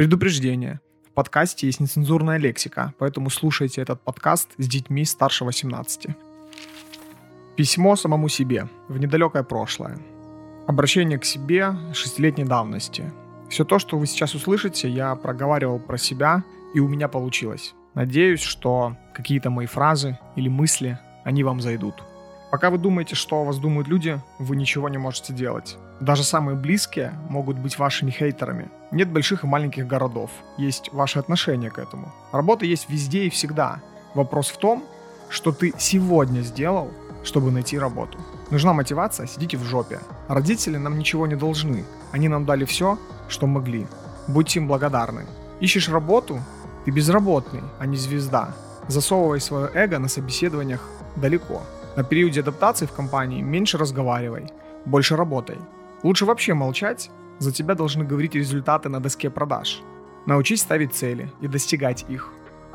Предупреждение. В подкасте есть нецензурная лексика, поэтому слушайте этот подкаст с детьми старше 18. Письмо самому себе в недалекое прошлое. Обращение к себе шестилетней давности. Все то, что вы сейчас услышите, я проговаривал про себя, и у меня получилось. Надеюсь, что какие-то мои фразы или мысли, они вам зайдут. Пока вы думаете, что о вас думают люди, вы ничего не можете делать. Даже самые близкие могут быть вашими хейтерами. Нет больших и маленьких городов, есть ваше отношение к этому. Работа есть везде и всегда. Вопрос в том, что ты сегодня сделал, чтобы найти работу. Нужна мотивация, сидите в жопе. Родители нам ничего не должны. Они нам дали все, что могли. Будьте им благодарны. Ищешь работу? Ты безработный, а не звезда. Засовывай свое эго на собеседованиях далеко. На периоде адаптации в компании меньше разговаривай, больше работай. Лучше вообще молчать, за тебя должны говорить результаты на доске продаж. Научись ставить цели и достигать их.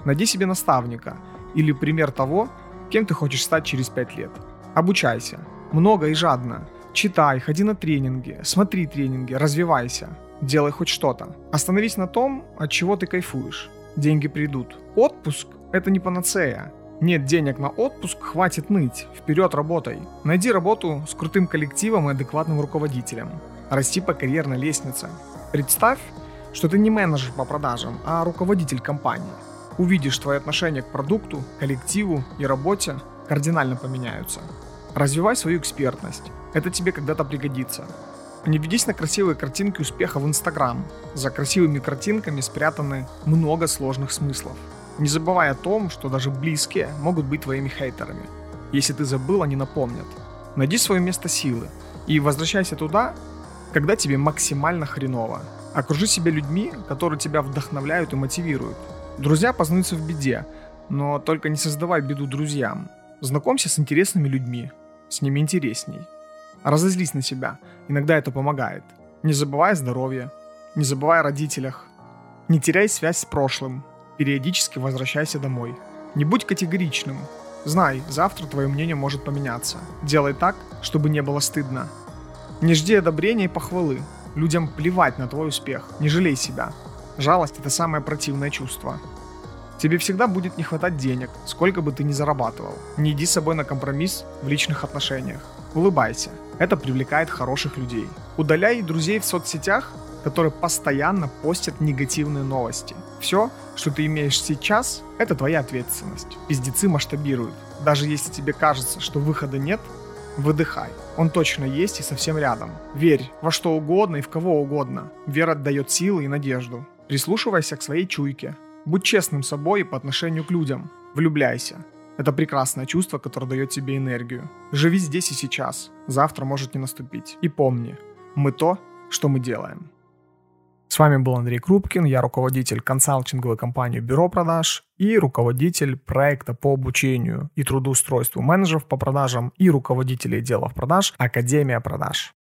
Найди себе наставника или пример того, кем ты хочешь стать через 5 лет. Обучайся. Много и жадно. Читай, ходи на тренинги, смотри тренинги, развивайся. Делай хоть что-то. Остановись на том, от чего ты кайфуешь. Деньги придут. Отпуск – это не панацея. Нет денег на отпуск, хватит ныть. Вперед работай. Найди работу с крутым коллективом и адекватным руководителем. Расти по карьерной лестнице. Представь, что ты не менеджер по продажам, а руководитель компании. Увидишь, твои отношения к продукту, коллективу и работе кардинально поменяются. Развивай свою экспертность. Это тебе когда-то пригодится. Не ведись на красивые картинки успеха в Инстаграм. За красивыми картинками спрятаны много сложных смыслов. Не забывай о том, что даже близкие могут быть твоими хейтерами. Если ты забыл, они напомнят. Найди свое место силы и возвращайся туда, когда тебе максимально хреново. Окружи себя людьми, которые тебя вдохновляют и мотивируют. Друзья познаются в беде, но только не создавай беду друзьям. Знакомься с интересными людьми, с ними интересней. Разозлись на себя, иногда это помогает. Не забывай о здоровье, не забывай о родителях. Не теряй связь с прошлым, периодически возвращайся домой. Не будь категоричным. Знай, завтра твое мнение может поменяться. Делай так, чтобы не было стыдно. Не жди одобрения и похвалы. Людям плевать на твой успех. Не жалей себя. Жалость – это самое противное чувство. Тебе всегда будет не хватать денег, сколько бы ты ни зарабатывал. Не иди с собой на компромисс в личных отношениях. Улыбайся. Это привлекает хороших людей. Удаляй друзей в соцсетях, которые постоянно постят негативные новости. Все, что ты имеешь сейчас, это твоя ответственность. Пиздецы масштабируют. Даже если тебе кажется, что выхода нет, выдыхай. Он точно есть и совсем рядом. Верь во что угодно и в кого угодно. Вера дает силы и надежду. Прислушивайся к своей чуйке. Будь честным собой по отношению к людям. Влюбляйся. Это прекрасное чувство, которое дает тебе энергию. Живи здесь и сейчас. Завтра может не наступить. И помни, мы то, что мы делаем. С вами был Андрей Крупкин, я руководитель консалтинговой компании «Бюро продаж» и руководитель проекта по обучению и трудоустройству менеджеров по продажам и руководителей отделов продаж «Академия продаж».